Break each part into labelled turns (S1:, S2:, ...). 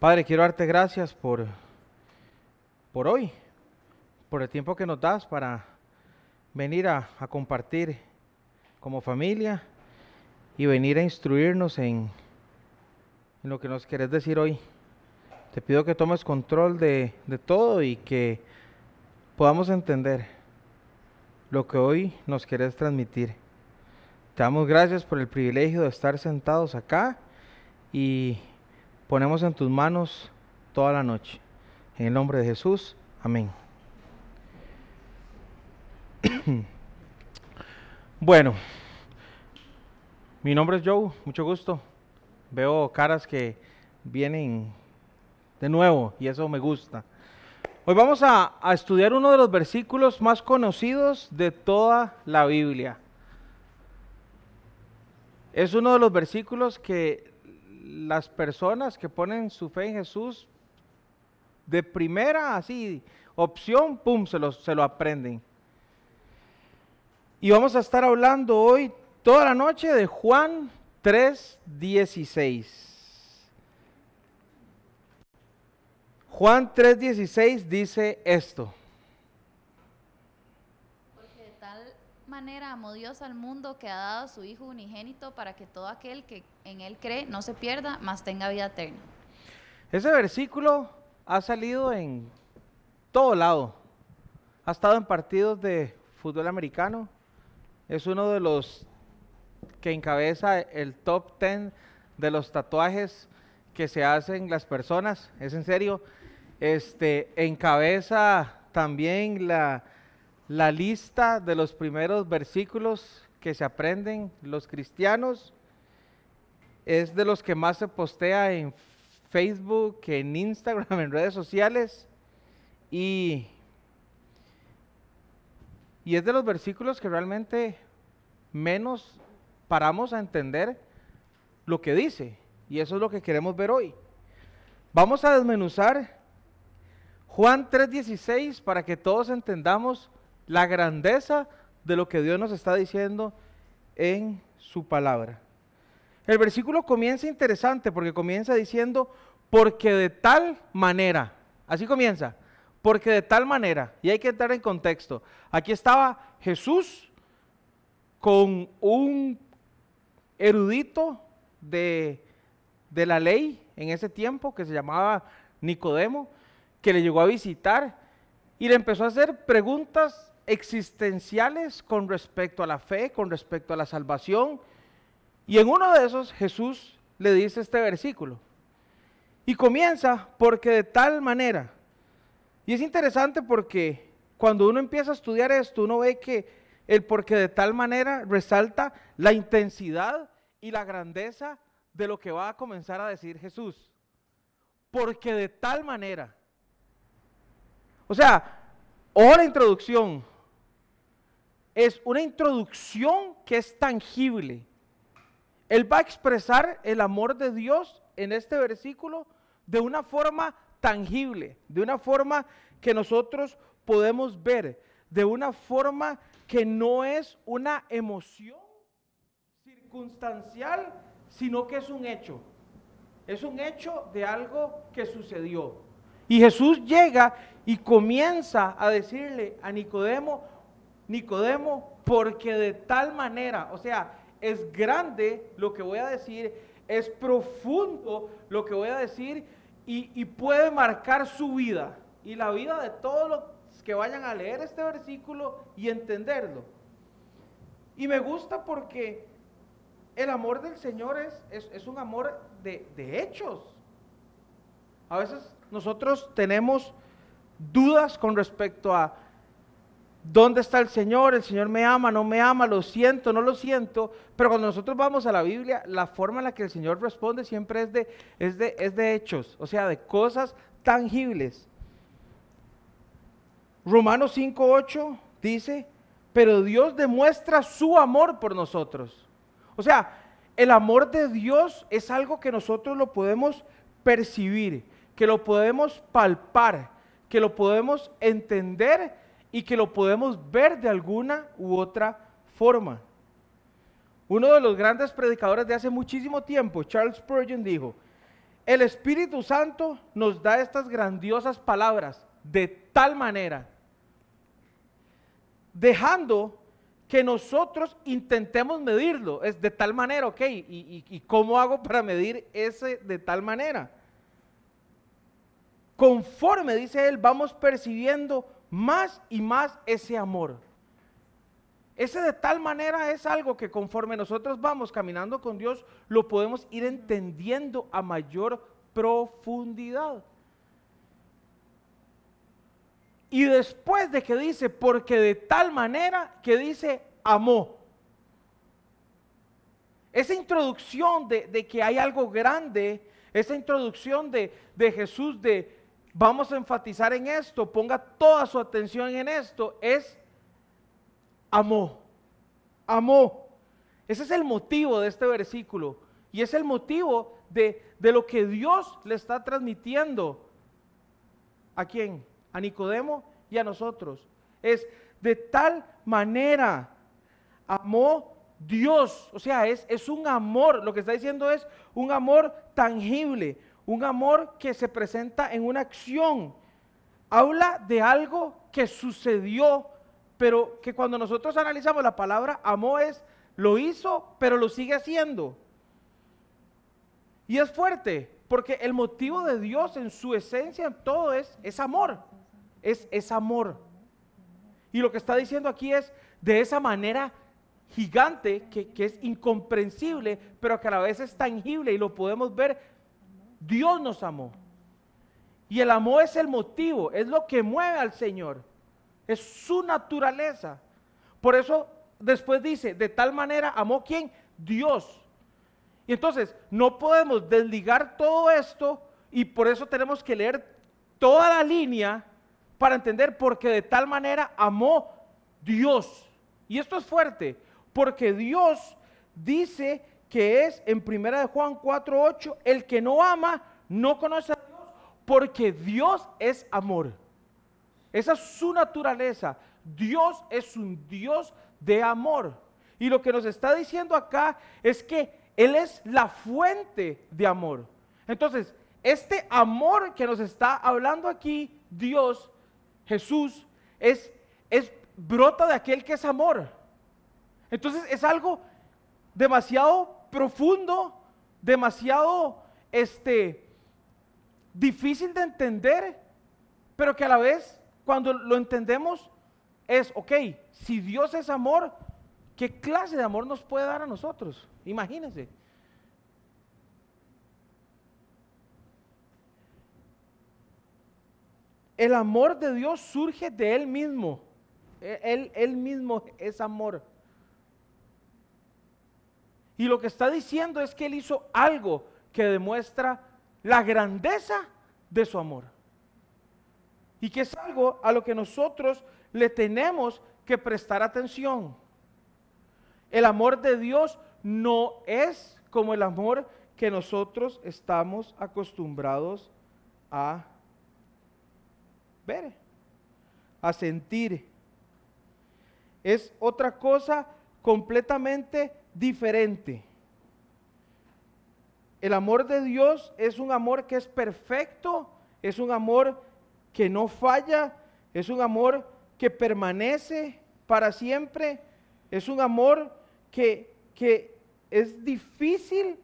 S1: Padre, quiero darte gracias por, por hoy, por el tiempo que nos das para venir a, a compartir como familia y venir a instruirnos en, en lo que nos querés decir hoy. Te pido que tomes control de, de todo y que podamos entender lo que hoy nos querés transmitir. Te damos gracias por el privilegio de estar sentados acá y ponemos en tus manos toda la noche. En el nombre de Jesús, amén. bueno, mi nombre es Joe, mucho gusto. Veo caras que vienen de nuevo y eso me gusta. Hoy vamos a, a, estudiar uno de los versículos más conocidos de toda la Biblia. Es uno de los versículos que las personas que ponen su fe en Jesús, de primera, así, opción, pum, se lo, se lo aprenden. Y vamos a estar hablando hoy, toda la noche, de Juan 3.16. Juan 3:16 dice esto.
S2: Porque de tal manera amó Dios al mundo que ha dado a su Hijo unigénito para que todo aquel que en Él cree no se pierda, mas tenga vida eterna.
S1: Ese versículo ha salido en todo lado. Ha estado en partidos de fútbol americano. Es uno de los que encabeza el top 10 de los tatuajes que se hacen las personas. Es en serio este, encabeza también la, la lista de los primeros versículos que se aprenden los cristianos. Es de los que más se postea en Facebook, en Instagram, en redes sociales. Y, y es de los versículos que realmente menos paramos a entender lo que dice. Y eso es lo que queremos ver hoy. Vamos a desmenuzar Juan 3:16 para que todos entendamos la grandeza de lo que Dios nos está diciendo en su palabra. El versículo comienza interesante porque comienza diciendo, porque de tal manera, así comienza, porque de tal manera, y hay que entrar en contexto, aquí estaba Jesús con un erudito de, de la ley en ese tiempo que se llamaba Nicodemo, que le llegó a visitar y le empezó a hacer preguntas existenciales con respecto a la fe, con respecto a la salvación. Y en uno de esos Jesús le dice este versículo. Y comienza porque de tal manera. Y es interesante porque cuando uno empieza a estudiar esto, uno ve que el porque de tal manera resalta la intensidad y la grandeza de lo que va a comenzar a decir Jesús. Porque de tal manera. O sea, o la introducción. Es una introducción que es tangible. Él va a expresar el amor de Dios en este versículo de una forma tangible, de una forma que nosotros podemos ver, de una forma que no es una emoción circunstancial, sino que es un hecho. Es un hecho de algo que sucedió. Y Jesús llega y comienza a decirle a Nicodemo, Nicodemo, porque de tal manera, o sea, es grande lo que voy a decir, es profundo lo que voy a decir y, puede marcar su vida y la vida de todos los que vayan a leer este versículo y entenderlo. Y me gusta porque el amor del Señor es, es, es un amor de, de hechos. A veces nosotros tenemos dudas con respecto a dónde está el Señor, el Señor me ama, no me ama, lo siento, no lo siento, pero cuando nosotros vamos a la Biblia, la forma en la que el Señor responde siempre es de, es de, es de hechos, o sea, de cosas tangibles. Romanos 5.8 dice, pero Dios demuestra su amor por nosotros. O sea, el amor de Dios es algo que nosotros lo podemos percibir, que lo podemos palpar, que lo podemos entender y que lo podemos ver de alguna u otra forma. Uno de los grandes predicadores de hace muchísimo tiempo, Charles Spurgeon, dijo, el Espíritu Santo nos da estas grandiosas palabras de tal manera, dejando que nosotros intentemos medirlo. Es de tal manera, ok, ¿y, cómo hago para medir ese de tal manera? Conforme, dice él, vamos percibiendo más y más ese amor. Ese de tal manera es algo que conforme nosotros vamos caminando con Dios, lo podemos ir entendiendo a mayor profundidad. Y después de que dice, porque de tal manera que dice, amó. Esa introducción de, que hay algo grande, esa introducción de, de Jesús de, vamos a enfatizar en esto, ponga toda su atención en esto, es amó. Amó. Ese es el motivo de este versículo. Y es el motivo de, de lo que Dios le está transmitiendo. ¿A quién? a Nicodemo y a nosotros. Es de tal manera amó Dios. O sea, es, es un amor. Lo que está diciendo es un amor tangible, un amor que se presenta en una acción. Habla de algo que sucedió, pero que cuando nosotros analizamos la palabra amó es, lo hizo, pero lo sigue haciendo. Y es fuerte, porque el motivo de Dios en su esencia, en todo es, es amor es, amor. Y lo que está diciendo aquí es de esa manera gigante que, que, es incomprensible, pero que a la vez es tangible y lo podemos ver, Dios nos amó. Y el amor es el motivo, es lo que mueve al Señor, es su naturaleza. Por eso después dice, de tal manera amó quién? Dios. Y entonces no podemos desligar todo esto y por eso tenemos que leer toda la línea para entender porque de tal manera amó Dios. Y esto es fuerte, porque Dios dice que es en primera de Juan 4:8, el que no ama no conoce a Dios, porque Dios es amor. Esa es su naturaleza. Dios es un Dios de amor. Y lo que nos está diciendo acá es que Él es la fuente de amor. Entonces, este amor que nos está hablando aquí, Dios, Jesús es, es brota de aquel que es amor. Entonces es algo demasiado profundo, demasiado este, difícil de entender, pero que a la vez cuando lo entendemos es, ok, si Dios es amor, ¿qué clase de amor nos puede dar a nosotros? Imagínense. El amor de Dios surge de Él mismo. E, él, él mismo es amor. Y lo que está diciendo es que Él hizo algo que demuestra la grandeza de su amor. Y que es algo a lo que nosotros le tenemos que prestar atención. El amor de Dios no es como el amor que nosotros estamos acostumbrados a a sentir. Es otra cosa completamente diferente. El amor de Dios es un amor que es perfecto, es un amor que no falla, es un amor que permanece para siempre, es un amor que, que es difícil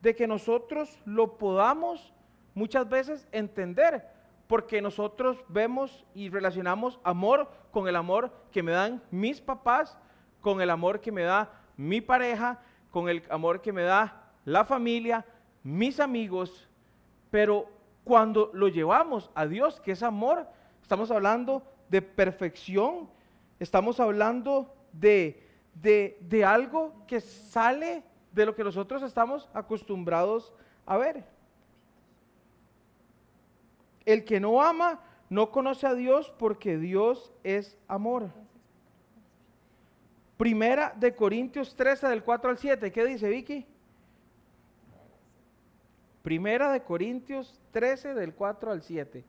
S1: de que nosotros lo podamos muchas veces entender, porque nosotros vemos y relacionamos amor con el amor que me dan mis papás, con el amor que me da mi pareja, con el amor que me da la familia, mis amigos, pero cuando lo llevamos a Dios, que es amor, estamos hablando de perfección, estamos hablando de, de, de algo que sale de lo que nosotros estamos acostumbrados a ver. El que no ama no conoce a Dios porque Dios es amor. Primera de Corintios 13 del 4 al 7. ¿Qué dice Vicky? Primera de Corintios 13 del 4 al 7.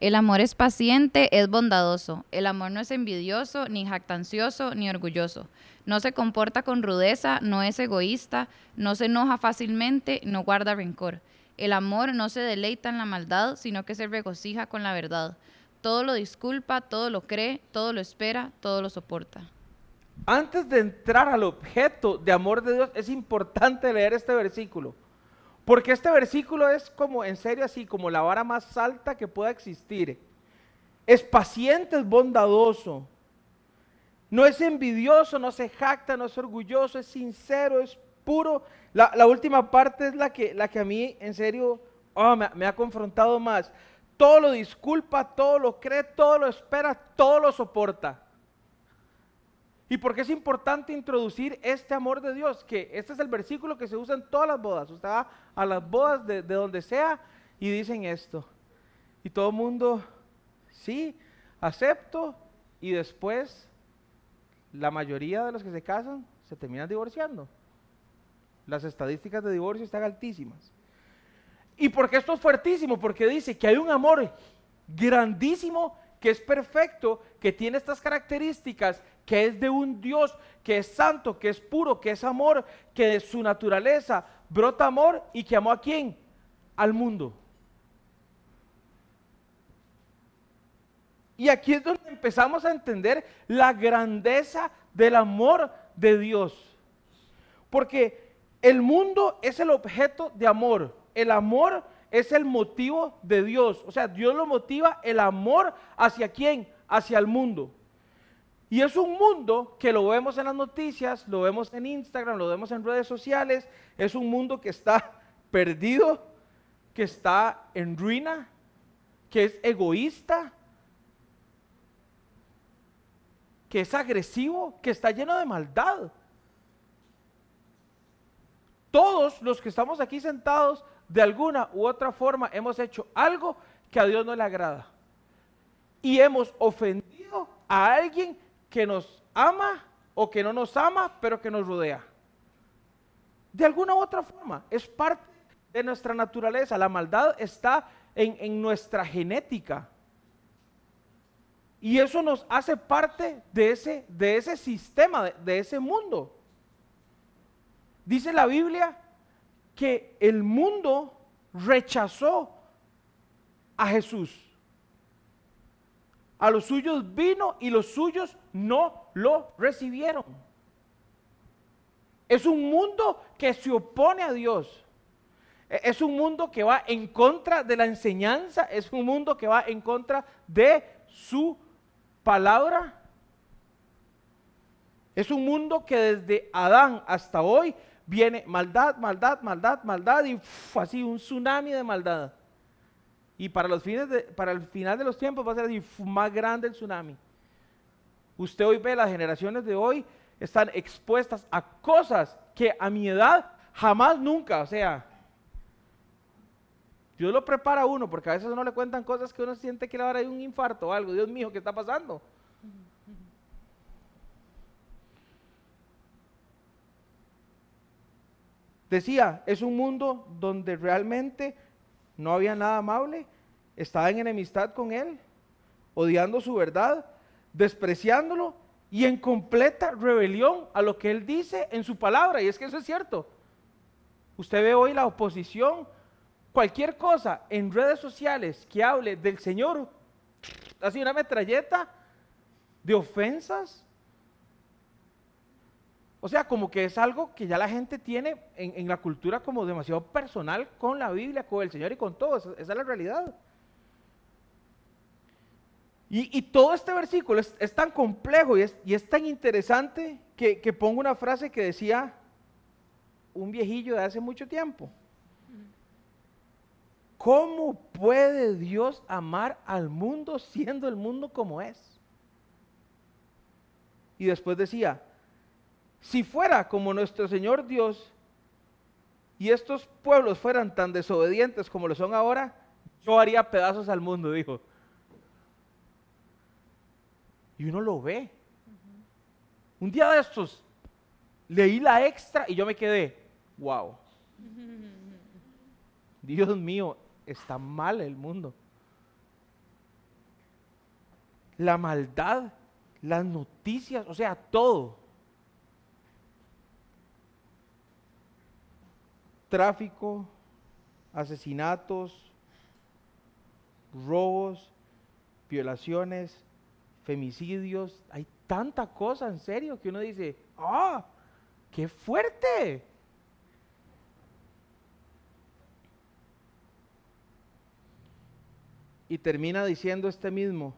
S2: El amor es paciente, es bondadoso. El amor no es envidioso, ni jactancioso, ni orgulloso. No se comporta con rudeza, no es egoísta, no se enoja fácilmente, no guarda rencor. El amor no se deleita en la maldad, sino que se regocija con la verdad. Todo lo disculpa, todo lo cree, todo lo espera, todo lo soporta.
S1: Antes de entrar al objeto de amor de Dios, es importante leer este versículo. Porque este versículo es como, en serio, así como la vara más alta que pueda existir. Es paciente, es bondadoso. No es envidioso, no se jacta, no es orgulloso, es sincero, es puro. La, última parte es la que, la que a mí, en serio, oh, me, me ha confrontado más. Todo lo disculpa, todo lo cree, todo lo espera, todo lo soporta. ¿Y por qué es importante introducir este amor de Dios? Que este es el versículo que se usa en todas las bodas. Usted va a las bodas de, donde sea y dicen esto. Y todo el mundo, sí, acepto. Y después, la mayoría de los que se casan se terminan divorciando. Las estadísticas de divorcio están altísimas. ¿Y por qué esto es fuertísimo? Porque dice que hay un amor grandísimo que es perfecto, que tiene estas características, que es de un Dios que es santo, que es puro, que es amor, que de su naturaleza brota amor y que amó a quién? Al mundo. Y aquí es donde empezamos a entender la grandeza del amor de Dios. Porque el mundo es el objeto de amor. El amor es el motivo de Dios. O sea, Dios lo motiva el amor hacia quién? Hacia el mundo. Y es un mundo que lo vemos en las noticias, lo vemos en Instagram, lo vemos en redes sociales. Es un mundo que está perdido, que está en ruina, que es egoísta, que es agresivo, que está lleno de maldad. Todos los que estamos aquí sentados, de alguna u otra forma, hemos hecho algo que a Dios no le agrada. Y hemos ofendido a alguien que nos ama o que no nos ama, pero que nos rodea. De alguna u otra forma, es parte de nuestra naturaleza. La maldad está en, nuestra genética. Y eso nos hace parte de ese, de ese sistema, de, de ese mundo. Dice la Biblia que el mundo rechazó a Jesús. A los suyos vino y los suyos no lo recibieron. Es un mundo que se opone a Dios. E, es un mundo que va en contra de la enseñanza. Es un mundo que va en contra de su palabra. Es un mundo que desde Adán hasta hoy viene maldad, maldad, maldad, maldad y así un tsunami de maldad. Y para, los fines para el final de los tiempos va a ser más grande el tsunami. Usted hoy ve, las generaciones de hoy están expuestas a cosas que a mi edad jamás nunca, o sea, Dios lo prepara a uno, porque a veces uno le cuentan cosas que uno siente que le va a dar un infarto o algo. Dios mío, ¿qué está pasando? Decía, es un mundo donde realmente no había nada amable, estaba en enemistad con él, odiando su verdad, despreciándolo y en completa rebelión a lo que él dice en su palabra. Y es que eso es cierto. Usted ve hoy la oposición, cualquier cosa en redes sociales que hable del Señor, así una metralleta de ofensas, o sea, como que es algo que ya la gente tiene en, la cultura como demasiado personal con la Biblia, con el Señor y con todo. Esa, es la realidad. Y, todo este versículo es, tan complejo y es, tan interesante que, que, pongo una frase que decía un viejillo de hace mucho tiempo. ¿Cómo puede Dios amar al mundo siendo el mundo como es? Y después decía, si fuera como nuestro Señor Dios y estos pueblos fueran tan desobedientes como lo son ahora, yo haría pedazos al mundo, dijo. Y uno lo ve. Un día de estos leí la extra y yo me quedé, wow. Dios mío, está mal el mundo. la maldad, las noticias, o sea, todo. Tráfico, asesinatos, robos, violaciones, femicidios, hay tanta cosa en serio que uno dice, ¡ah! ¡Qué fuerte! Y termina diciendo este mismo,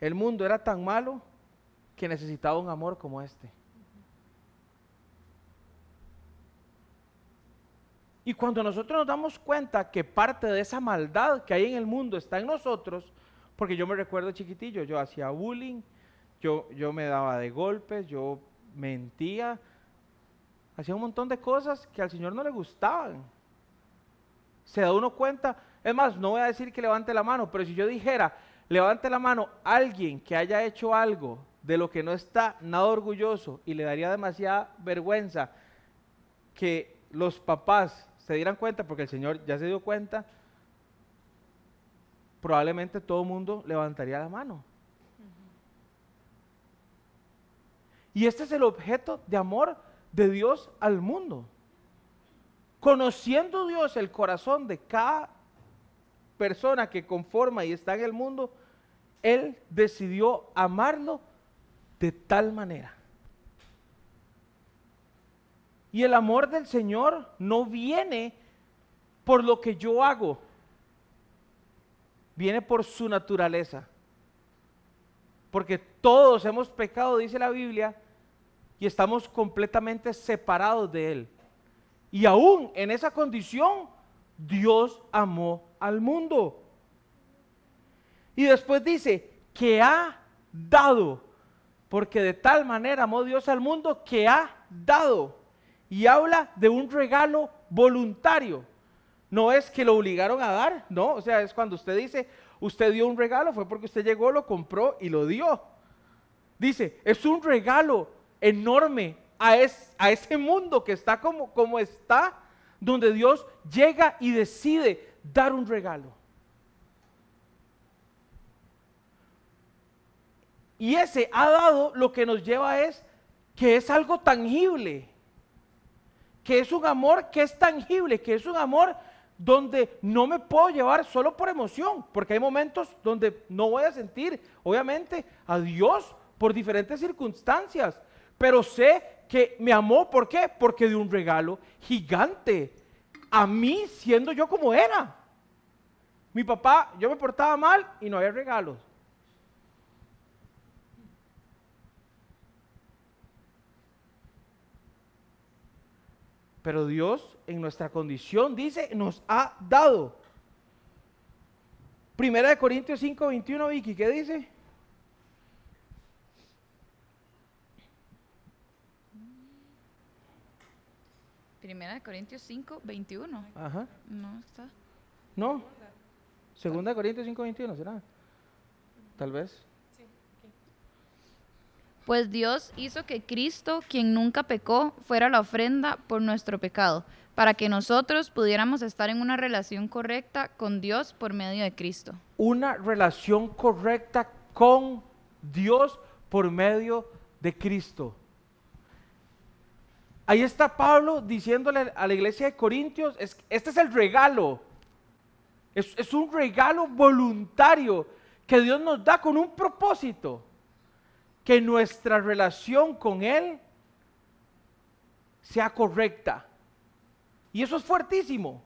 S1: el mundo era tan malo que necesitaba un amor como este. Y cuando nosotros nos damos cuenta que parte de esa maldad que hay en el mundo está en nosotros, porque yo me recuerdo chiquitillo, yo hacía bullying, yo, yo me daba de golpes, yo mentía, hacía un montón de cosas que al Señor no le gustaban. Se da uno cuenta, es más, no voy a decir que levante la mano, pero si yo dijera, levante la mano alguien que haya hecho algo de lo que no está nada orgulloso y le daría demasiada vergüenza que los papás se dieran cuenta, porque el Señor ya se dio cuenta, probablemente todo el mundo levantaría la mano. Y este es el objeto de amor de Dios al mundo. Conociendo Dios el corazón de cada persona que conforma y está en el mundo, Él decidió amarlo de tal manera. Y el amor del Señor no viene por lo que yo hago, viene por su naturaleza. Porque todos hemos pecado, dice la Biblia, y estamos completamente separados de Él. Y aún en esa condición, Dios amó al mundo. Y después dice que ha dado, porque de tal manera amó Dios al mundo que ha dado. Y habla de un regalo voluntario. No es que lo obligaron a dar, no, o sea, es cuando usted dice, usted dio un regalo, fue porque usted llegó, lo compró y lo dio. Dice, es un regalo enorme a, ese mundo que está como, como está, donde Dios llega y decide dar un regalo. Y ese ha dado lo que nos lleva es que es algo tangible, que es un amor que es tangible, que es un amor donde no me puedo llevar solo por emoción, porque hay momentos donde no voy a sentir, obviamente, a Dios por diferentes circunstancias, pero sé que me amó, ¿por qué? Porque de un regalo gigante, a mí siendo yo como era. Mi papá, yo me portaba mal y no había regalos. Pero Dios en nuestra condición, dice, nos ha dado. Primera de Corintios 5, 21, Vicky, ¿qué dice?
S2: Primera de Corintios 5, 21.
S1: Ajá.
S2: No está.
S1: No. Segunda de Corintios 5, 21, ¿será? Tal vez.
S2: Pues Dios hizo que Cristo, quien nunca pecó, fuera la ofrenda por nuestro pecado, para que nosotros pudiéramos estar en una relación correcta con Dios por medio de Cristo.
S1: Una relación correcta con Dios por medio de Cristo. Ahí está Pablo diciéndole a la iglesia de Corintios, es, este es el regalo. Es un regalo voluntario que Dios nos da con un propósito que nuestra relación con Él sea correcta. Y eso es fuertísimo.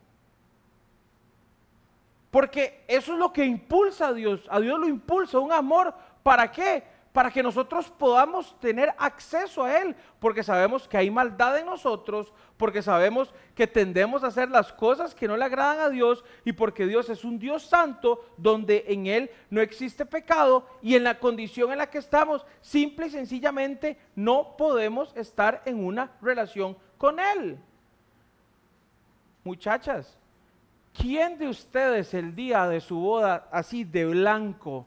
S1: Porque eso es lo que impulsa a Dios. A Dios lo impulsa un amor. ¿Para qué? Para que nosotros podamos tener acceso a Él, porque sabemos que hay maldad en nosotros, porque sabemos que tendemos a hacer las cosas que no le agradan a Dios y porque Dios es un Dios santo donde en Él no existe pecado y en la condición en la que estamos, simple y sencillamente no podemos estar en una relación con Él. Muchachas, ¿quién de ustedes el día de su boda así de blanco?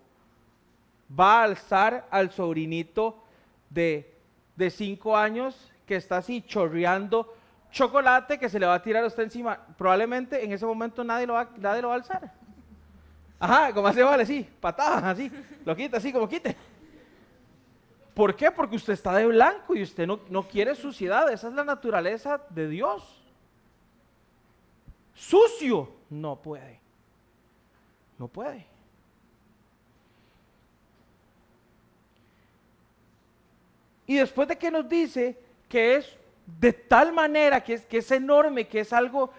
S1: Va a alzar al sobrinito de, de cinco años que está así chorreando chocolate que se le va a tirar a usted encima. Probablemente en ese momento nadie lo va, nadie lo va a alzar. Ajá, como hace vale, sí, patadas, así, lo quita así como quite. ¿Por qué? Porque usted está de blanco y usted no, no quiere suciedad. Esa es la naturaleza de Dios. Sucio, no puede. No puede. Y después de que nos dice que es de tal manera, que es, que es enorme, que es algo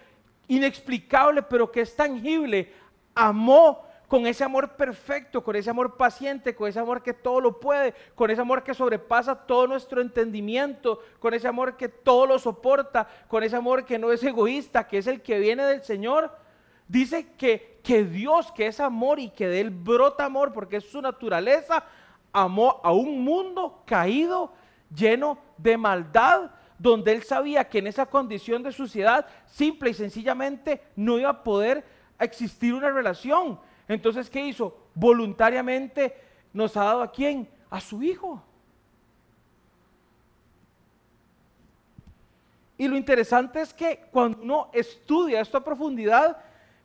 S1: inexplicable, pero que es tangible, amó con ese amor perfecto, con ese amor paciente, con ese amor que todo lo puede, con ese amor que sobrepasa todo nuestro entendimiento, con ese amor que todo lo soporta, con ese amor que no es egoísta, que es el que viene del Señor. Dice que, que Dios, que es amor y que de él brota amor, porque es su naturaleza, amó a un mundo caído lleno de maldad, donde él sabía que en esa condición de suciedad, simple y sencillamente, no iba a poder existir una relación. Entonces, ¿qué hizo? Voluntariamente nos ha dado a quién? A su hijo. Y lo interesante es que cuando uno estudia esto a profundidad,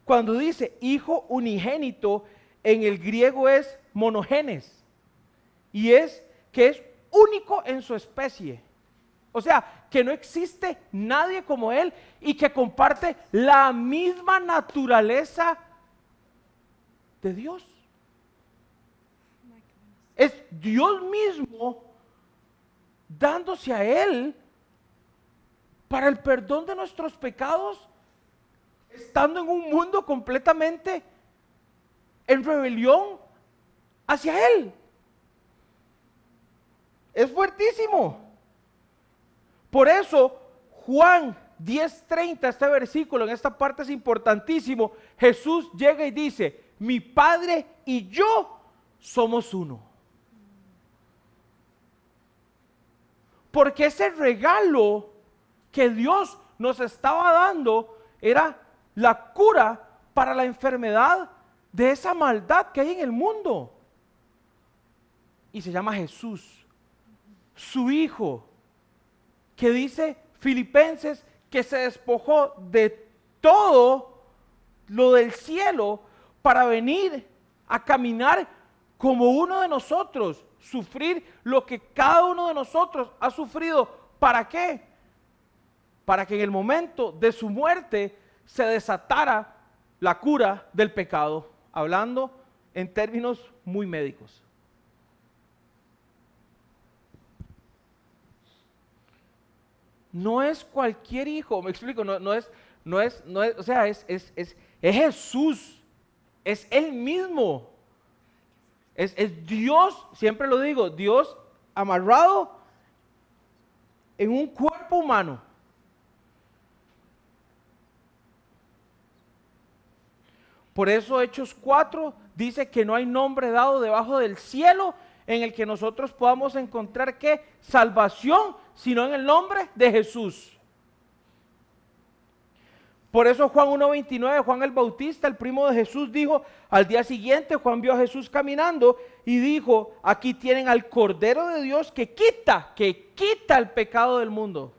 S1: cuando dice hijo unigénito, en el griego es monogenes. Y es que es único en su especie. O sea, que no existe nadie como Él y que comparte la misma naturaleza de Dios. Es Dios mismo dándose a Él para el perdón de nuestros pecados, estando en un mundo completamente en rebelión hacia Él. Es fuertísimo. Por eso Juan 10:30, este versículo en esta parte es importantísimo. Jesús llega y dice, mi Padre y yo somos uno. Porque ese regalo que Dios nos estaba dando era la cura para la enfermedad de esa maldad que hay en el mundo. Y se llama Jesús su Hijo, que dice Filipenses que se despojó de todo lo del cielo para venir a caminar como uno de nosotros, sufrir lo que cada uno de nosotros ha sufrido. ¿Para qué? Para que en el momento de su muerte se desatara la cura del pecado, hablando en términos muy médicos. No es cualquier hijo, me explico, no, es, no es, no es, o sea, es, es, es, es Jesús, es Él mismo, es, es Dios, siempre lo digo, Dios amarrado en un cuerpo humano. Por eso Hechos 4 dice que no hay nombre dado debajo del cielo en el que nosotros podamos encontrar qué? Salvación, sino en el nombre de Jesús. Por eso Juan 1.29, Juan el Bautista, el primo de Jesús, dijo, al día siguiente Juan vio a Jesús caminando y dijo, aquí tienen al Cordero de Dios que quita, que quita el pecado del mundo.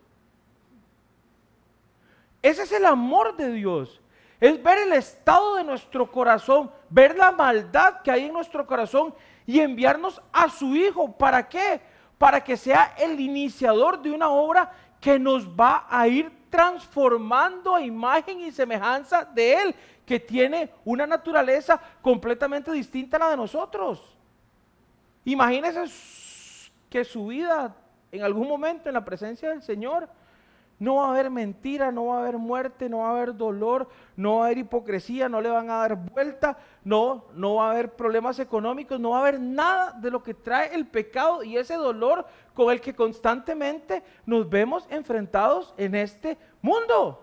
S1: Ese es el amor de Dios. Es ver el estado de nuestro corazón, ver la maldad que hay en nuestro corazón y enviarnos a su Hijo. ¿Para qué? Para que sea el iniciador de una obra que nos va a ir transformando a imagen y semejanza de Él, que tiene una naturaleza completamente distinta a la de nosotros. Imagínense que su vida en algún momento en la presencia del Señor no va a haber mentira, no va a haber muerte, no va a haber dolor, no va a haber hipocresía, no le van a dar vuelta, no, no va a haber problemas económicos, no va a haber nada de lo que trae el pecado y ese dolor con el que constantemente nos vemos enfrentados en este mundo.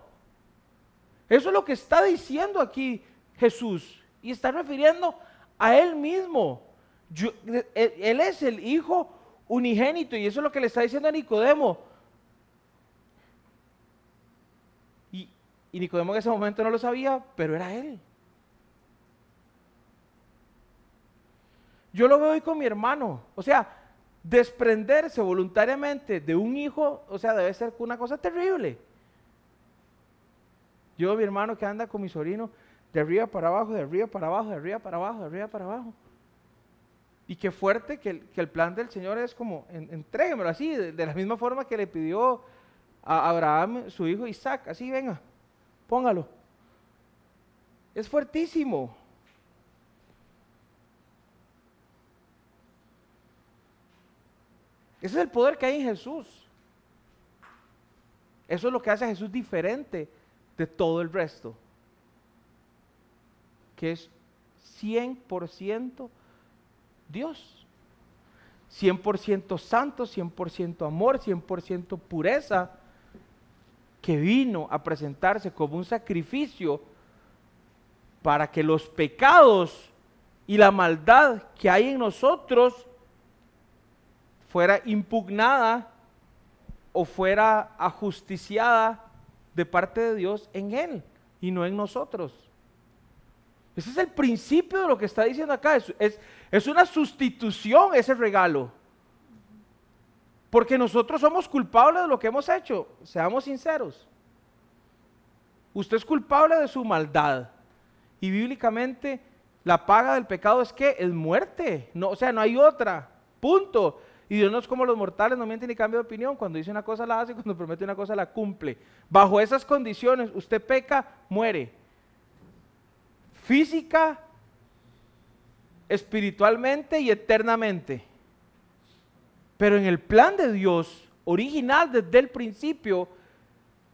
S1: Eso es lo que está diciendo aquí Jesús y está refiriendo a Él mismo. él es el Hijo unigénito y eso es lo que le está diciendo a Nicodemo Y Nicodemo en ese momento no lo sabía, pero era él. Yo lo veo hoy con mi hermano. O sea, desprenderse voluntariamente de un hijo, o sea, debe ser una cosa terrible. Yo, mi hermano que anda con mi sobrino, de arriba para abajo, de arriba para abajo, de arriba para abajo, de arriba para abajo. Y qué fuerte que el, plan del Señor es como, en, así, de, la misma forma que le pidió a Abraham su hijo Isaac, así venga, póngalo. Es fuertísimo. Ese es el poder que hay en Jesús. Eso es lo que hace a Jesús diferente de todo el resto. Que es 100% Dios. 100% santo, 100% amor, 100% pureza, que vino a presentarse como un sacrificio para que los pecados y la maldad que hay en nosotros fuera impugnada o fuera ajusticiada de parte de Dios en Él y no en nosotros. Ese es el principio de lo que está diciendo acá. Es, es, una sustitución ese regalo. Porque nosotros somos culpables de lo que hemos hecho. Seamos sinceros. Usted es culpable de su maldad. Y bíblicamente la paga del pecado es que es muerte. No, o sea, no hay otra. Punto. Y Dios no es como los mortales, no miente ni cambia de opinión. Cuando dice una cosa la hace, cuando promete una cosa la cumple. Bajo esas condiciones, usted peca, muere física, espiritualmente y eternamente. Pero en el plan de Dios, original desde el principio,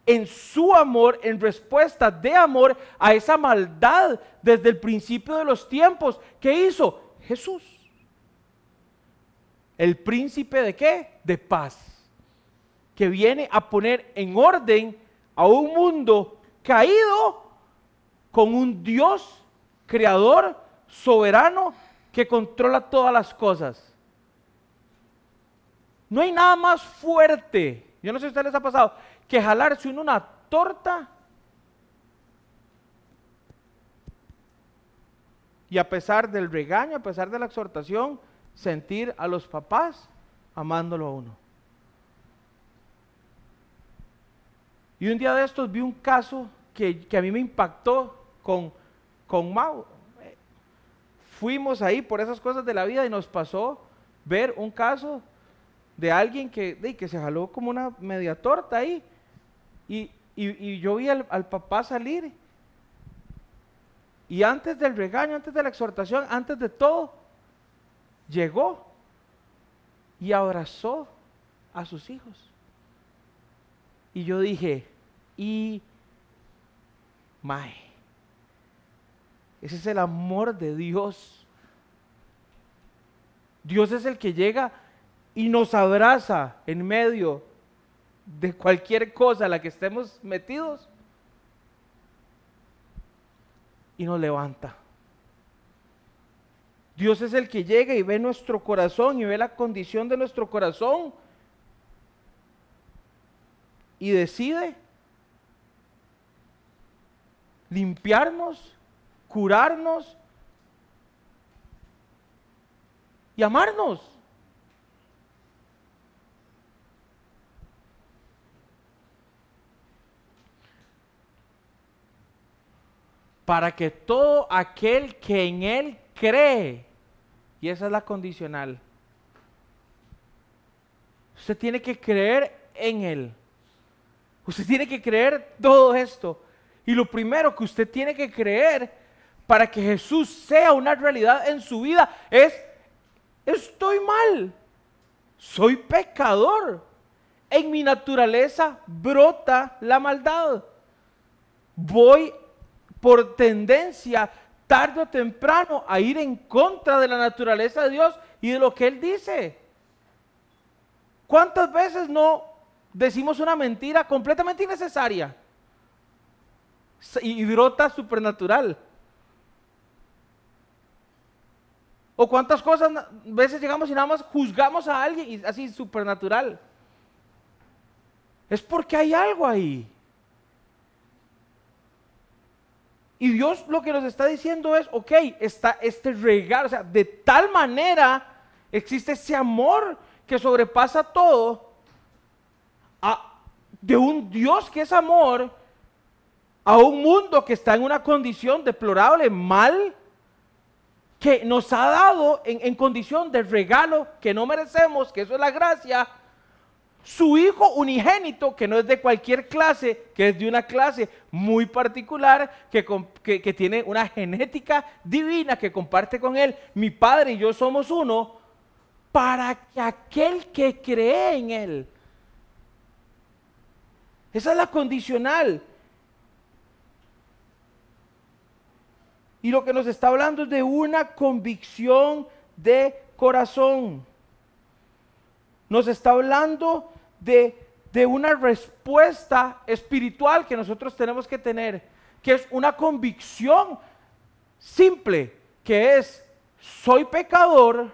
S1: en su amor, en respuesta de amor a esa maldad desde el principio de los tiempos, ¿qué hizo? Jesús. El príncipe de qué? De paz. Que viene a poner en orden a un mundo caído con un Dios creador, soberano, que controla todas las cosas. No hay nada más fuerte, yo no sé si a ustedes les ha pasado, que jalarse en una torta y a pesar del regaño, a pesar de la exhortación, sentir a los papás amándolo a uno. Y un día de estos vi un caso que, que a mí me impactó con con Mau. Fuimos ahí por esas cosas de la vida y nos pasó ver un caso de alguien que, que se jaló como una media torta ahí. Y, yo vi al, al papá salir. Y antes del regaño, antes de la exhortación, antes de todo, llegó y abrazó a sus hijos. Y yo dije, y Mae, ese es el amor de Dios. Dios es el que llega y nos abraza en medio de cualquier cosa a la que estemos metidos y nos levanta. Dios es el que llega y ve nuestro corazón y ve la condición de nuestro corazón y decide limpiarnos curarnos y amarnos. Para que todo aquel que en Él cree, y esa es la condicional, usted tiene que creer en Él. Usted tiene que creer todo esto. Y lo primero que usted tiene que creer para que Jesús sea una realidad en su vida es, estoy mal, soy pecador, en mi naturaleza brota la maldad. Voy por tendencia tarde o temprano a ir en contra de la naturaleza de Dios y de lo que Él dice. ¿Cuántas veces no decimos una mentira completamente innecesaria y brota supernatural? O cuántas cosas veces llegamos y nada más juzgamos a alguien y así supernatural. Es porque hay algo ahí. Y Dios lo que nos está diciendo es, ok, está este regalo, o sea, de tal manera existe ese amor que sobrepasa todo, de un Dios que es amor, a un mundo que está en una condición deplorable, mal, que nos ha dado en, en condición de regalo que no merecemos, que eso es la gracia, su hijo unigénito, que no es de cualquier clase, que es de una clase muy particular, que, que, tiene una genética divina que comparte con él, mi padre y yo somos uno, para que aquel que cree en él, esa es la condicional. Y lo que nos está hablando es de una convicción de corazón nos está hablando de, una respuesta espiritual que nosotros tenemos que tener, que es una convicción simple, que es, soy pecador,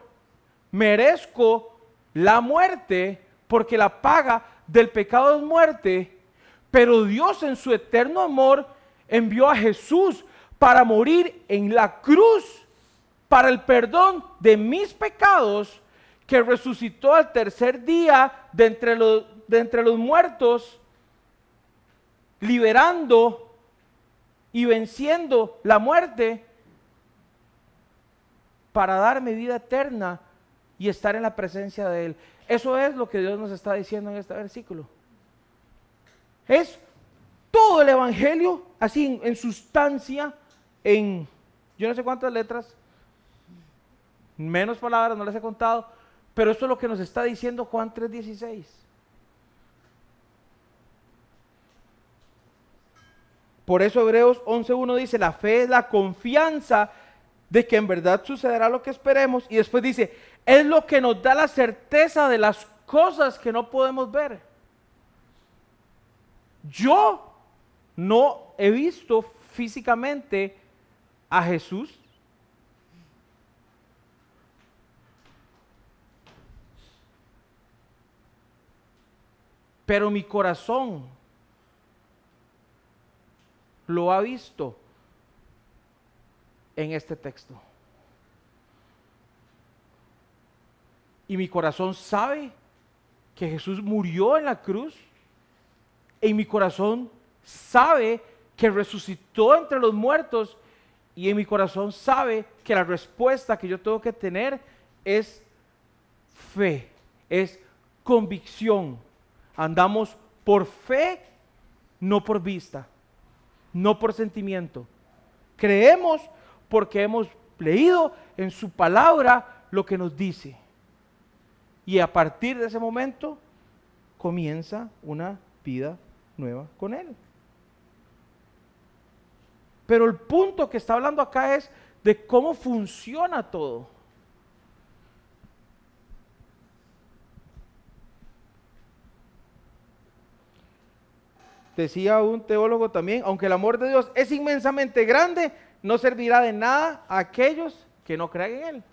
S1: merezco la muerte, porque la paga del pecado es muerte, pero Dios en su eterno amor envió a Jesús para morir en la cruz para el perdón de mis pecados que resucitó al tercer día de entre los, de entre los muertos, liberando y venciendo la muerte para darme vida eterna y estar en la presencia de Él. Eso es lo que Dios nos está diciendo en este versículo. Es todo el Evangelio, así en, en sustancia, en yo no sé cuántas letras, menos palabras, no les he contado, pero esto es lo que nos está diciendo Juan 3:16. Por eso Hebreos 11.1 dice, la fe es la confianza de que en verdad sucederá lo que esperemos. Y después dice, es lo que nos da la certeza de las cosas que no podemos ver. Yo no he visto físicamente a Jesús pero mi corazón lo ha visto en este texto. Y mi corazón sabe que Jesús murió en la cruz. Y mi corazón sabe que resucitó entre los muertos. Y en mi corazón sabe que la respuesta que yo tengo que tener es fe, es convicción, Andamos por fe, no por vista, no por sentimiento. Creemos porque hemos leído en su palabra lo que nos dice. Y a partir de ese momento comienza una vida nueva con Él. Pero el punto que está hablando acá es de cómo funciona todo. Decía un teólogo también, aunque el amor de Dios es inmensamente grande, no servirá de nada a aquellos que no crean en Él.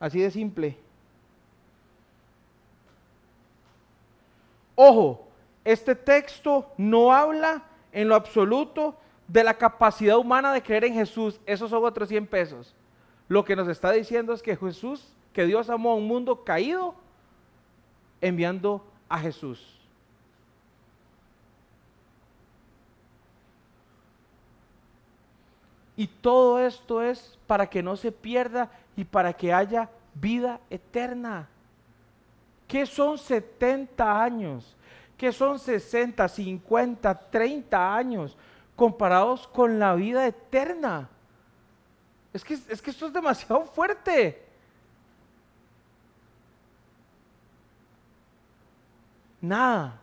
S1: Así de simple. Ojo, este texto no habla en lo absoluto de la capacidad humana de creer en Jesús. Esos son otros 100 pesos. Lo que nos está diciendo es que Jesús, que Dios amó a un mundo caído, enviando a Jesús. Y todo esto es para que no se pierda y para que haya vida eterna. ¿Qué son 70 años? ¿Qué son 60, 50, 30 años comparados con la vida eterna? Es que, es que esto es demasiado fuerte. Nada.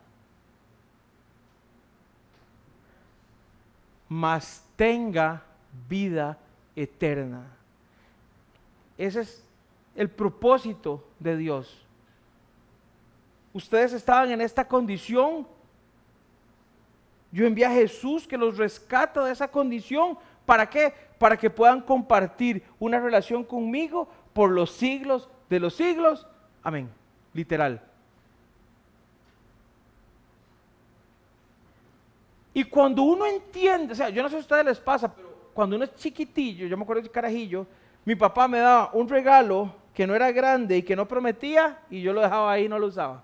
S1: Mas tenga vida eterna. Ese es el propósito de Dios. Ustedes estaban en esta condición. Yo envié a Jesús que los rescata de esa condición. ¿Para qué? Para que puedan compartir una relación conmigo por los siglos de los siglos. Amén. Literal. Y cuando uno entiende, o sea, yo no sé si a ustedes les pasa, pero cuando uno es chiquitillo, yo me acuerdo de carajillo, mi papá me daba un regalo que no era grande y que no prometía y yo lo dejaba ahí y no lo usaba.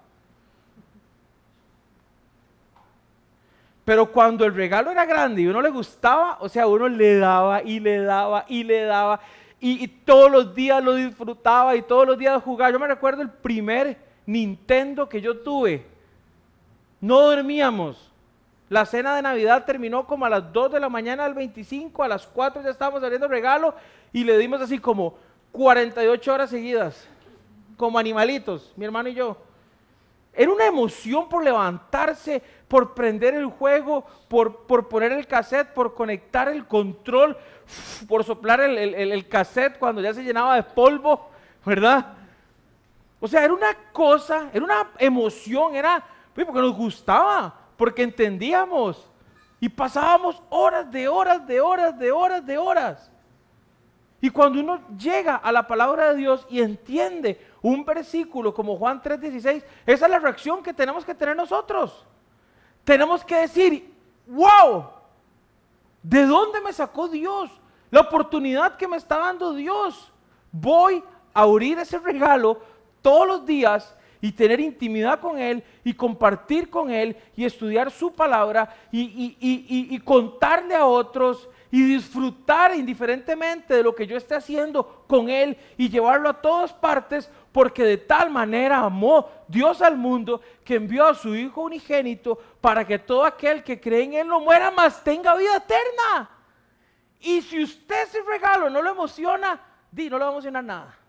S1: Pero cuando el regalo era grande y uno le gustaba, o sea, uno le daba y le daba y le daba y, todos los días lo disfrutaba y todos los días jugaba. Yo me recuerdo el primer Nintendo que yo tuve. No dormíamos. La cena de Navidad terminó como a las 2 de la mañana del 25, a las 4 ya estábamos abriendo regalo y le dimos así como 48 horas seguidas, como animalitos, mi hermano y yo. Era una emoción por levantarse, por prender el juego, por, por poner el cassette, por conectar el control, por soplar el, el, cassette cuando ya se llenaba de polvo, ¿verdad? O sea, era una cosa, era una emoción, era porque nos gustaba, porque entendíamos y pasábamos horas de horas, de horas, de horas, de horas. Y cuando uno llega a la palabra de Dios y entiende un versículo como Juan 3:16, esa es la reacción que tenemos que tener nosotros. Tenemos que decir, wow, ¿de dónde me sacó Dios? La oportunidad que me está dando Dios. Voy a abrir ese regalo todos los días y tener intimidad con Él y compartir con Él y estudiar su palabra y, y contarle a otros y disfrutar indiferentemente de lo que yo esté haciendo con Él y llevarlo a todas partes, porque de tal manera amó Dios al mundo que envió a su Hijo unigénito para que todo aquel que cree en Él no muera más, tenga vida eterna. Y si usted ese regalo no lo emociona, di, no le va a emocionar nada.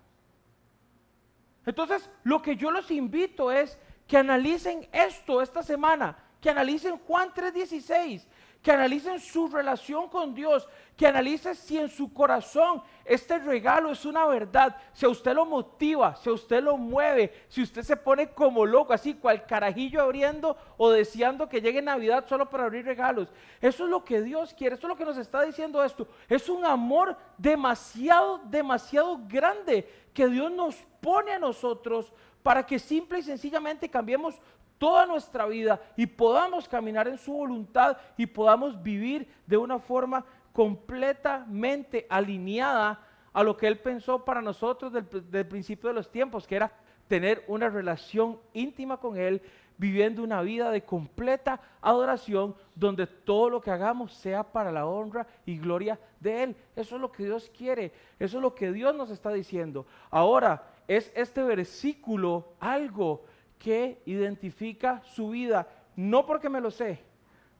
S1: Entonces, lo que yo los invito es que analicen esto esta semana, que analicen Juan 3:16, que analicen su relación con Dios, que analicen si en su corazón este regalo es una verdad, si a usted lo motiva, si a usted lo mueve, si usted se pone como loco, así cual carajillo abriendo o deseando que llegue Navidad solo para abrir regalos. Eso es lo que Dios quiere, eso es lo que nos está diciendo esto. Es un amor demasiado, demasiado grande que Dios nos pone a nosotros para que simple y sencillamente cambiemos toda nuestra vida y podamos caminar en su voluntad y podamos vivir de una forma completamente alineada a lo que Él pensó para nosotros del, principio de los tiempos, que era tener una relación íntima con Él, viviendo una vida de completa adoración, donde todo lo que hagamos sea para la honra y gloria de Él. Eso es lo que Dios quiere, eso es lo que Dios nos está diciendo. Ahora, es este versículo algo que identifica su vida, no porque me lo sé,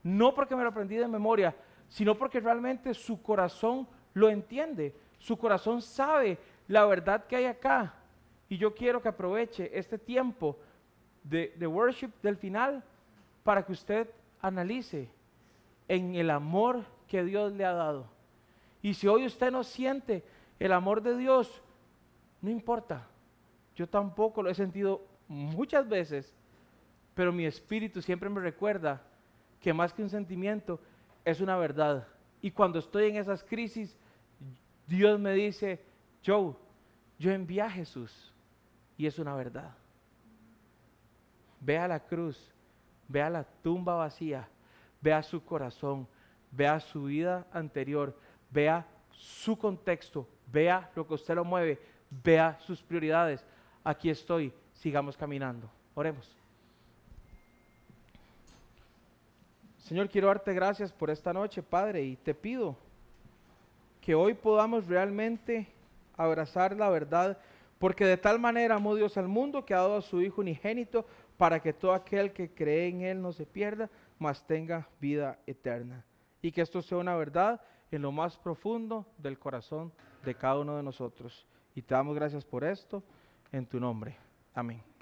S1: no porque me lo aprendí de memoria, sino porque realmente su corazón lo entiende, su corazón sabe la verdad que hay acá. Y yo quiero que aproveche este tiempo de, worship del final para que usted analice en el amor que Dios le ha dado. Y si hoy usted no siente el amor de Dios, no importa. Yo tampoco lo he sentido muchas veces, pero mi espíritu siempre me recuerda que más que un sentimiento es una verdad. Y cuando estoy en esas crisis, Dios me dice, Joe, yo envié a Jesús y es una verdad. Ve a la cruz, ve a la tumba vacía, vea su corazón, vea su vida anterior, vea su contexto, vea lo que usted lo mueve, vea sus prioridades. Aquí estoy, sigamos caminando. Oremos. Señor, quiero darte gracias por esta noche, Padre, y te pido que hoy podamos realmente abrazar la verdad, porque de tal manera amó Dios al mundo que ha dado a su Hijo unigénito para que todo aquel que cree en Él no se pierda, mas tenga vida eterna. Y que esto sea una verdad en lo más profundo del corazón de cada uno de nosotros. Y te damos gracias por esto en tu nombre. Amém.